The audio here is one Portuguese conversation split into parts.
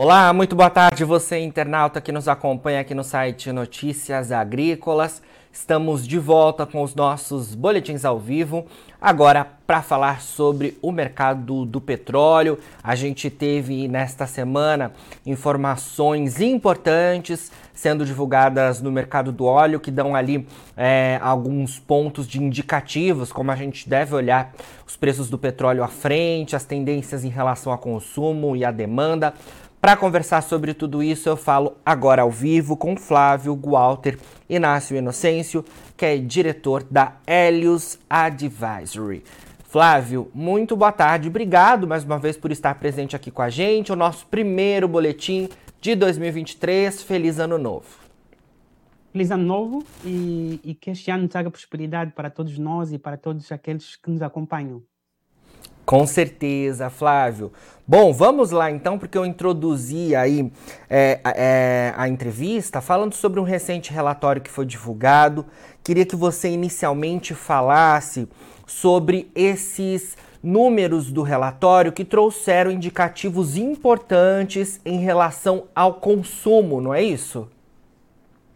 Olá, muito boa tarde, você internauta que nos acompanha aqui no site Notícias Agrícolas. Estamos de volta com os nossos boletins ao vivo. Agora, para falar sobre o mercado do petróleo, a gente teve nesta semana informações importantes sendo divulgadas no mercado do óleo que dão ali é, alguns pontos de indicativos, como a gente deve olhar os preços do petróleo à frente, as tendências em relação ao consumo e à demanda. Para conversar sobre tudo isso, eu falo agora ao vivo com Flávio Walter Inácio Inocêncio, que é diretor da Helios Advisory. Flávio, muito boa tarde. Obrigado mais uma vez por estar presente aqui com a gente. O nosso primeiro boletim de 2023. Feliz Ano Novo. Feliz Ano Novo e, e que este ano traga prosperidade para todos nós e para todos aqueles que nos acompanham. Com certeza, Flávio. Bom, vamos lá então, porque eu introduzi aí é, é, a entrevista falando sobre um recente relatório que foi divulgado. Queria que você inicialmente falasse sobre esses números do relatório que trouxeram indicativos importantes em relação ao consumo, não é isso?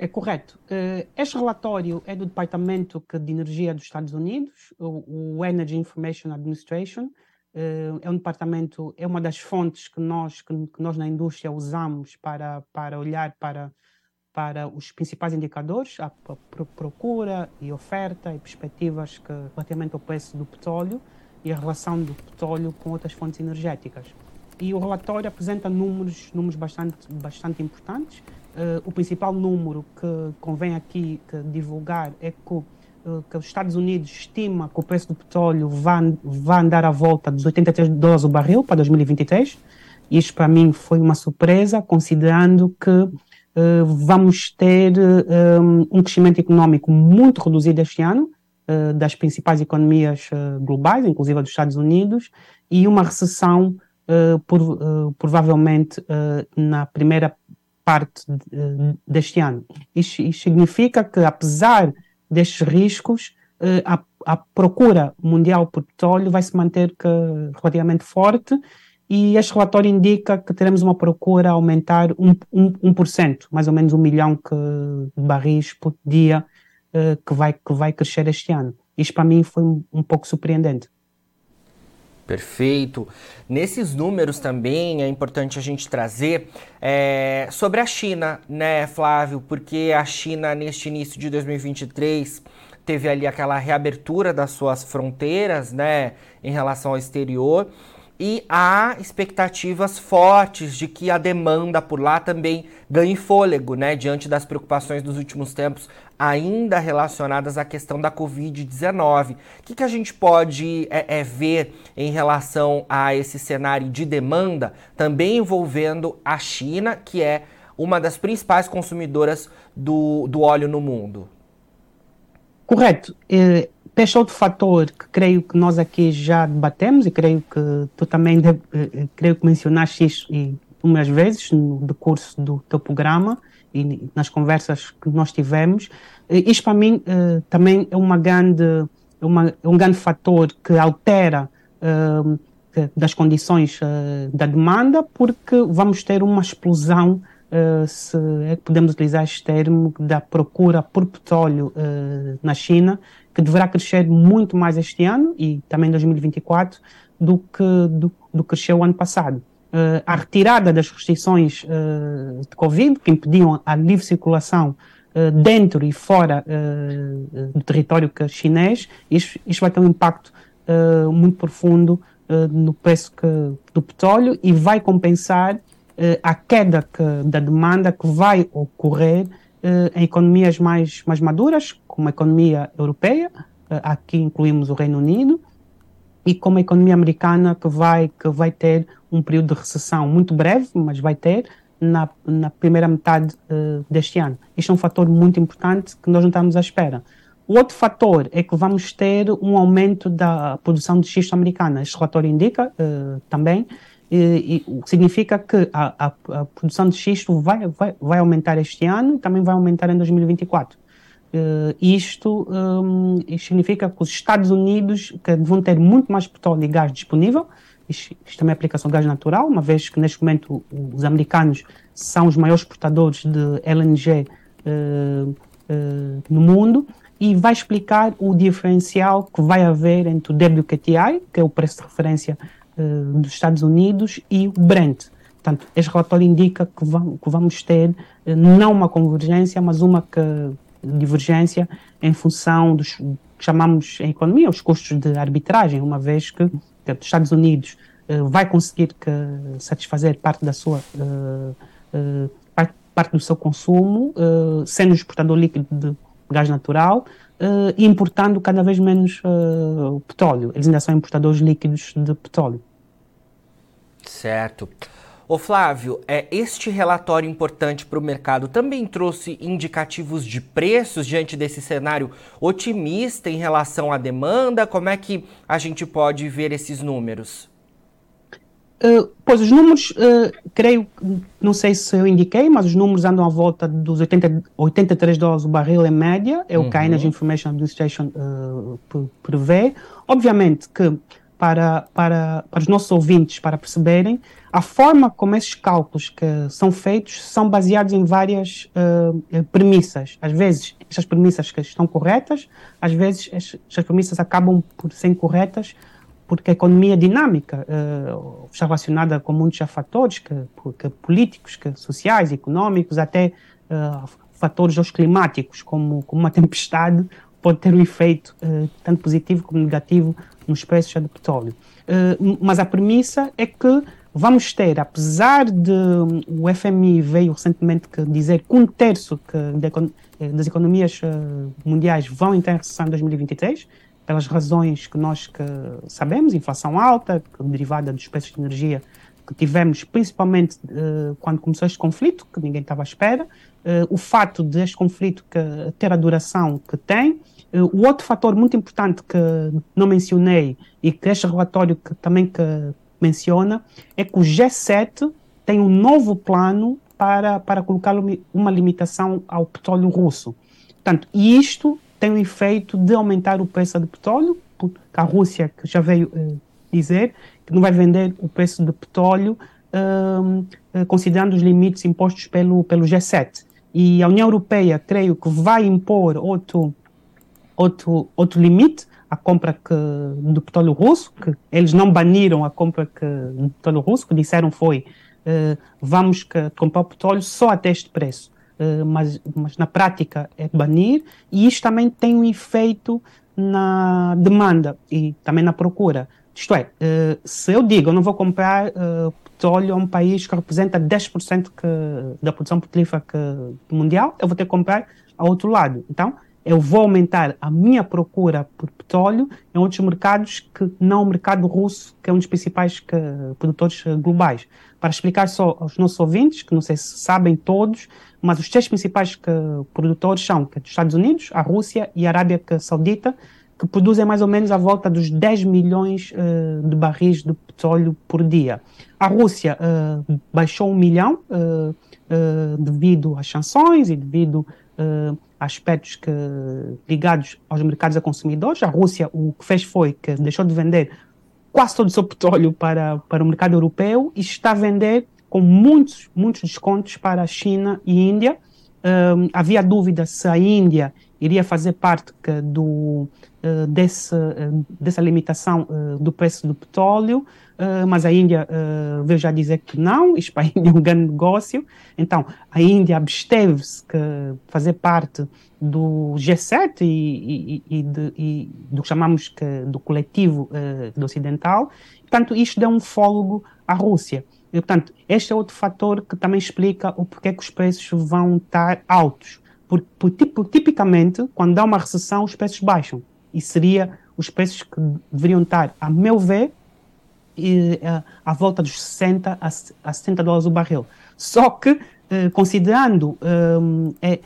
É correto. Uh, este relatório é do Departamento de Energia dos Estados Unidos, o, Energy Information Administration. Uh, é um departamento, é uma das fontes que nós, que, nós na indústria usamos para, para olhar para, para os principais indicadores, a procura e oferta e perspectivas que, relativamente ao preço do petróleo e a relação do petróleo com outras fontes energéticas. E o relatório apresenta números, números bastante, bastante importantes Uh, o principal número que convém aqui divulgar é que, uh, que, os Estados Unidos estima que o preço do petróleo vai, andar à volta dos 83 dólares o barril para 2023. Isto para mim foi uma surpresa, considerando que uh, vamos ter um, crescimento econômico muito reduzido este ano, das principais economias globais, inclusive a dos Estados Unidos, e uma recessão por, provavelmente na primeira parte deste ano. Isto, significa que, apesar destes riscos, eh, a, a, procura mundial por petróleo vai se manter que, relativamente forte e este relatório indica que teremos uma procura a aumentar 1%, um, um, 1% mais ou menos um milhão de barris por dia eh, que, vai, que vai crescer este ano. Isto para mim foi um, um pouco surpreendente. Perfeito. Nesses números também é importante a gente trazer é, sobre a China, né, Flávio? Porque a China, neste início de 2023, teve ali aquela reabertura das suas fronteiras, né, em relação ao exterior e há expectativas fortes de que a demanda por lá também ganhe fôlego, né, diante das preocupações dos últimos tempos, ainda relacionadas à questão da Covid-19. O que, que, a gente pode é, é, ver em relação a esse cenário de demanda, também envolvendo a China, que é uma das principais consumidoras do, do óleo no mundo? Correto. É, este outro fator que creio que nós aqui já debatemos e creio que tu também deve, eh, eh, creio que mencionaste isso umas vezes no decurso do teu programa e nas conversas que nós tivemos. Isto para mim eh, também é uma grande, uma, é um grande fator que altera das condições da demanda, porque vamos ter uma explosão se é que podemos utilizar este termo, da procura por petróleo na China, que deverá crescer muito mais este ano e também em 2024 do que, do, do cresceu o ano passado. Uh, a retirada das restrições de Covid, que impediam a livre circulação dentro e fora do território chinês, isto, isto vai ter um impacto muito profundo no preço que, do petróleo e vai compensar uh, a queda que, da demanda que vai ocorrer uh, em economias mais, mais maduras, como a economia europeia, uh, aqui incluímos o Reino Unido, e como a economia americana que vai, que vai ter um período de recessão muito breve, mas vai ter, na, na primeira metade uh, deste ano. Isto é um fator muito importante que nós não estamos à espera. O outro fator é que vamos ter um aumento da produção de xisto americana. Este relatório indica uh, também e, e, significa que a, a, a, produção de xisto vai, vai, vai aumentar este ano e também vai aumentar em 2024. Uh, isto, um, significa que os Estados Unidos que vão ter muito mais petróleo e gás disponível, isto, isto também é aplicação de gás natural, uma vez que neste momento os americanos são os maiores exportadores de LNG uh, uh, no mundo, e vai explicar o diferencial que vai haver entre o WTI, que é o preço de referência dos Estados Unidos, e o Brent. Portanto, este relatório indica que vamos, que vamos ter não uma convergência, mas uma que divergência em função dos que chamamos em economia os custos de arbitragem, uma vez que, os Estados Unidos uh, vai conseguir que, satisfazer parte da sua parte, parte, do seu consumo, sendo exportador líquido de gás natural e importando cada vez menos petróleo. Eles ainda são importadores líquidos de petróleo. Certo. Ô Flávio, é, este relatório importante para o mercado também trouxe indicativos de preços diante desse cenário otimista em relação à demanda? Como é que a gente pode ver esses números? Uh, pois os números, uh, creio, não sei se eu indiquei, mas os números andam à volta dos 80, 83 dólares o barril em média, é o que a uhum. Energy Information Administration uh, prevê. Obviamente que para, para, para os nossos ouvintes, para perceberem, a forma como esses cálculos que são feitos são baseados em várias premissas. Às vezes, essas premissas que estão corretas, às vezes, essas premissas acabam por ser incorretas porque a economia é dinâmica uh, está relacionada com muitos fatores que, que políticos, que sociais, econômicos, até uh, fatores climáticos, como, como uma tempestade, pode ter um efeito uh, tanto positivo como negativo nos preços do petróleo. Mas a premissa é que vamos ter, apesar de um, o FMI veio recentemente que dizer que um terço que de, eh, das economias mundiais vão entrar em recessão em 2023, pelas razões que nós que sabemos, inflação alta, derivada dos preços de energia que tivemos, principalmente uh, quando começou este conflito, que ninguém estava à espera, uh, o fato deste conflito que, ter a duração que tem, uh, o outro fator muito importante que não mencionei e que este relatório que, também que menciona, é que o G7 tem um novo plano para, para colocar uma limitação ao petróleo russo. Portanto, isto tem o efeito de aumentar o preço do petróleo, porque a Rússia, que já veio dizer, que não vai vender o preço do petróleo uh, considerando os limites impostos pelo, pelo G7. E a União Europeia, creio que vai impor outro, outro, outro limite à compra que, do petróleo russo, que eles não baniram a compra que, do petróleo russo, que disseram foi uh, vamos que, comprar o petróleo só até este preço. Uh, mas, mas na prática é banir, e isto também tem um efeito na demanda e também na procura. Isto é, uh, se eu digo eu não vou comprar uh, petróleo a um país que representa 10% que, da produção petrolífera mundial, eu vou ter que comprar a outro lado. Então, eu vou aumentar a minha procura por petróleo em outros mercados que não o mercado russo, que é um dos principais que, produtores globais. Para explicar só aos nossos ouvintes, que não sei se sabem todos, mas os três principais que, produtores são que, os Estados Unidos, a Rússia e a Arábia Saudita, que produzem mais ou menos à volta dos 10 milhões uh, de barris de petróleo por dia. A Rússia uh, baixou um milhão uh, devido às sanções e devido aspectos que, ligados aos mercados a consumidores. A Rússia o que fez foi que deixou de vender quase todo o seu petróleo para, para o mercado europeu e está a vender com muitos, muitos descontos para a China e Índia. havia dúvida se a Índia iria fazer parte do, uh, desse, uh, dessa limitação uh, do preço do petróleo, mas a Índia veio já dizer que não, isto para a Índia é um grande negócio, então a Índia absteve-se de fazer parte do G7 e, e, e, de, e do que chamamos que, do coletivo do ocidental, portanto isto deu um fôlego à Rússia. E, portanto, este é outro fator que também explica o porquê que os preços vão estar altos. Porque, por, tipicamente, quando dá uma recessão, os preços baixam. E seria os preços que deveriam estar, a meu ver, e, uh, à volta dos 60 a, a 70 dólares o barril. Só que, uh, considerando é,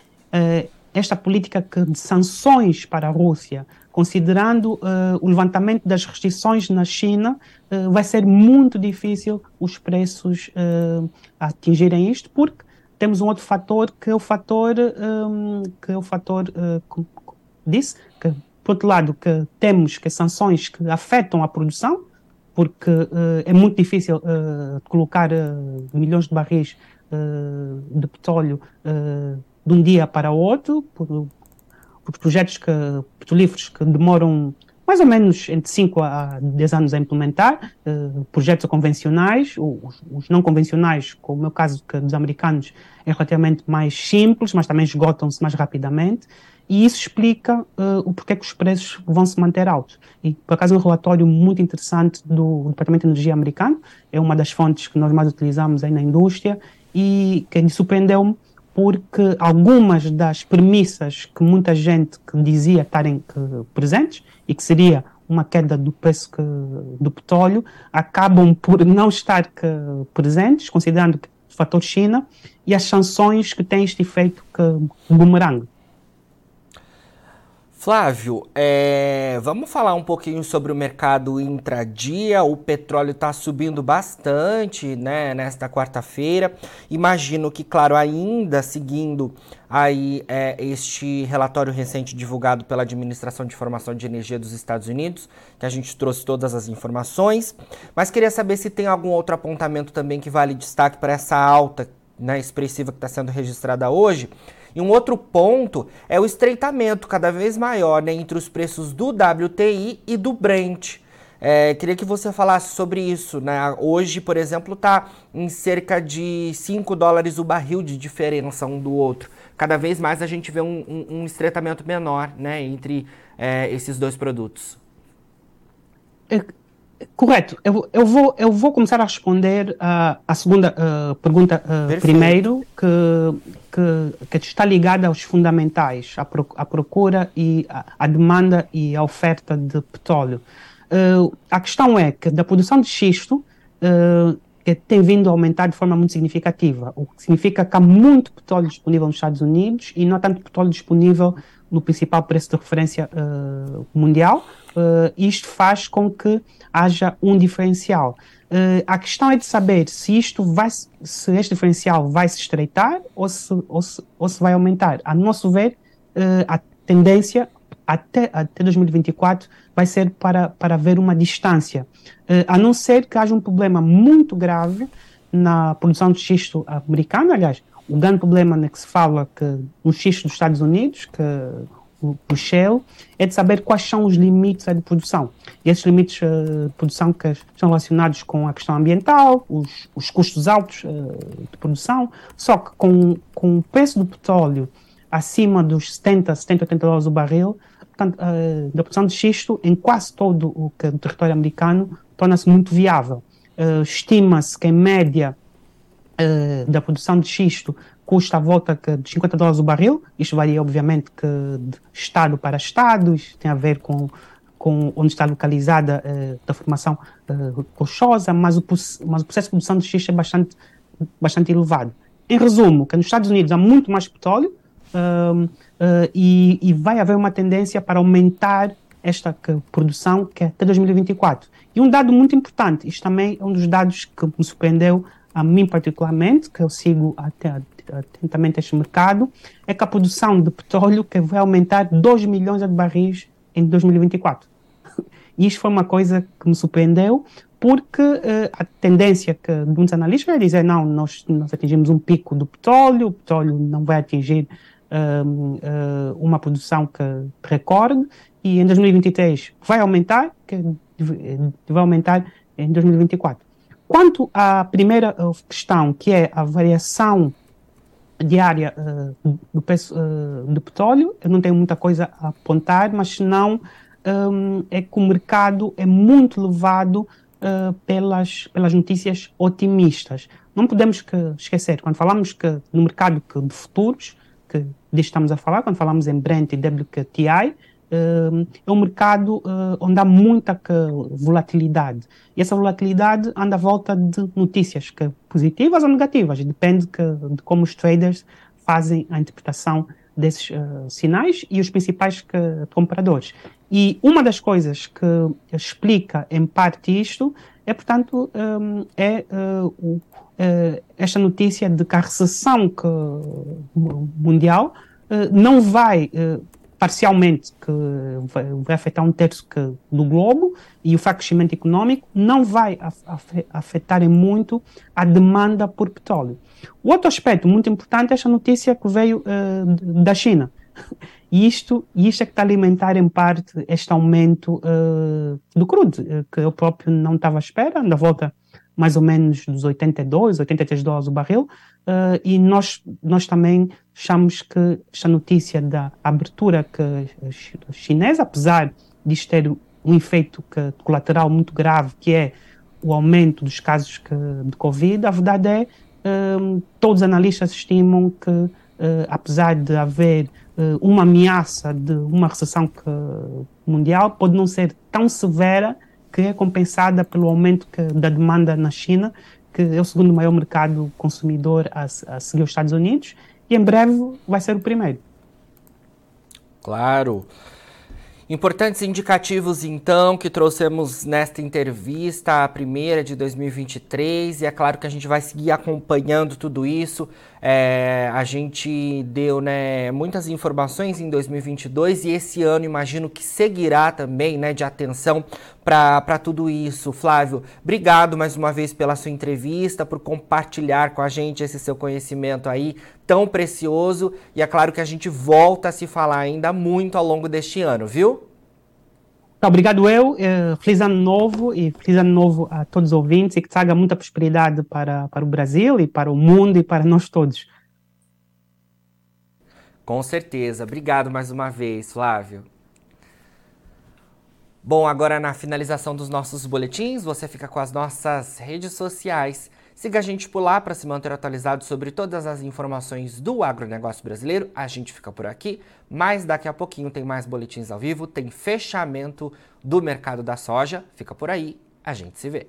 esta política de sanções para a Rússia, considerando o levantamento das restrições na China, vai ser muito difícil os preços atingirem isto, porque temos um outro fator que é o fator um, que é o fator uh, disse que por outro lado que temos que sanções que afetam a produção porque uh, é muito difícil uh, colocar milhões de barris de petróleo de um dia para o outro por, por projetos que, petrolíferos que demoram mais ou menos entre 5 a 10 anos a implementar, uh, projetos convencionais, os, os, não convencionais, como o meu caso dos americanos, é relativamente mais simples, mas também esgotam-se mais rapidamente, e isso explica uh, o porquê que os preços vão se manter altos. E, por acaso, um relatório muito interessante do Departamento de Energia americano, é uma das fontes que nós mais utilizamos aí na indústria, e que surpreendeu-me porque algumas das premissas que muita gente que dizia estarem presentes e que seria uma queda do preço que, do petróleo acabam por não estar que, presentes, considerando o fator China e as sanções que têm este efeito que bumerangue. Flávio, é, vamos falar um pouquinho sobre o mercado intradia. O petróleo está subindo bastante né, nesta quarta-feira. Imagino que, claro, ainda seguindo aí é, este relatório recente divulgado pela Administração de Informação de Energia dos Estados Unidos, que a gente trouxe todas as informações. Mas queria saber se tem algum outro apontamento também que vale destaque para essa alta né, expressiva que está sendo registrada hoje. E um outro ponto é o estreitamento cada vez maior né, entre os preços do WTI e do Brent. É, queria que você falasse sobre isso. Né? Hoje, por exemplo, está em cerca de 5 dólares o barril de diferença um do outro. Cada vez mais a gente vê um, um, um estreitamento menor né, entre é, esses dois produtos. É, Correto. Eu, eu, vou, eu vou começar a responder a segunda uh, pergunta uh, primeiro, que, que, que, está ligada aos fundamentais, à, pro, à procura e à, demanda e à oferta de petróleo. Uh, a questão é que da produção de xisto que tem vindo a aumentar de forma muito significativa, o que significa que há muito petróleo disponível nos Estados Unidos e não há tanto petróleo disponível no principal preço de referência mundial, uh, isto faz com que haja um diferencial. Uh, a questão é de saber se isto vai, se este diferencial vai se estreitar ou se, ou se, ou se vai aumentar. A nosso ver, uh, a tendência até, até 2024 vai ser para, para haver uma distância, uh, a não ser que haja um problema muito grave na produção de xisto americano. Aliás, o grande problema né, que se fala que no xisto dos Estados Unidos, que o, Shell, é de saber quais são os limites de produção. E esses limites uh, de produção que estão relacionados com a questão ambiental, os, os custos altos uh, de produção, só que com, com o preço do petróleo acima dos 70, 70, 80 dólares o barril, portanto, uh, da produção de xisto em quase todo o, o território americano torna-se muito viável. Estima-se que, em média, da produção de xisto custa à volta de 50 dólares o barril. Isto varia, obviamente, que de estado para estado, isto tem a ver com, com onde está localizada uh, a formação uh, rochosa, mas o, mas o processo de produção de xisto é bastante, bastante elevado. Em resumo, que nos Estados Unidos há muito mais petróleo uh, e, e, vai haver uma tendência para aumentar esta que, produção que é até 2024. E um dado muito importante, isto também é um dos dados que me surpreendeu a mim particularmente, que eu sigo atentamente este mercado, é que a produção de petróleo que vai aumentar 2 milhões de barris em 2024. E isto foi uma coisa que me surpreendeu, porque uh, a tendência que muitos analistas é dizer, não, nós, nós atingimos um pico do petróleo, o petróleo não vai atingir uh, uma produção que recorde, e em 2023 vai aumentar, que vai aumentar em 2024. Quanto à primeira questão, que é a variação diária uh, do preço uh, do petróleo, eu não tenho muita coisa a apontar, mas não um, é que o mercado é muito levado uh, pelas, pelas notícias otimistas. Não podemos que esquecer, quando falamos que no mercado que, de futuros, que estamos a falar, quando falamos em Brent e WTI, é um mercado onde há muita volatilidade. E essa volatilidade anda à volta de notícias que positivas ou negativas, depende de como os traders fazem a interpretação desses uh, sinais e os principais compradores. E uma das coisas que explica em parte isto é, portanto, um, é o, esta notícia de que a recessão mundial não vai parcialmente que vai, afetar um terço que, do globo e o crescimento econômico não vai afetar muito a demanda por petróleo. O outro aspecto muito importante é esta notícia que veio uh, da China. E isto, isto é que está a alimentar em parte este aumento uh, do crudo, uh, que eu próprio não estava à espera, na volta mais ou menos dos 82, 83 dólares o barril, Uh, e nós, nós também achamos que esta notícia da abertura que chinesa, apesar de ter um efeito que, colateral muito grave, que é o aumento dos casos que, de Covid, a verdade é uh, todos os analistas estimam que, uh, apesar de haver uma ameaça de uma recessão que, mundial, pode não ser tão severa que é compensada pelo aumento que, da demanda na China, que é o segundo maior mercado consumidor a, a seguir os Estados Unidos e em breve vai ser o primeiro. Claro. Importantes indicativos, então, que trouxemos nesta entrevista, a primeira de 2023, e é claro que a gente vai seguir acompanhando tudo isso. É, a gente deu né, muitas informações em 2022 e esse ano imagino que seguirá também né, de atenção para tudo isso. Flávio, obrigado mais uma vez pela sua entrevista, por compartilhar com a gente esse seu conhecimento aí tão precioso. E é claro que a gente volta a se falar ainda muito ao longo deste ano, viu? Obrigado eu, eh, feliz ano novo e feliz ano novo a todos os ouvintes e que traga muita prosperidade para, para o Brasil e para o mundo e para nós todos. Com certeza. Obrigado mais uma vez, Flávio. Bom, agora na finalização dos nossos boletins, você fica com as nossas redes sociais. Siga a gente por lá para se manter atualizado sobre todas as informações do agronegócio brasileiro. A gente fica por aqui, mas daqui a pouquinho tem mais boletins ao vivo, tem fechamento do mercado da soja. Fica por aí, a gente se vê.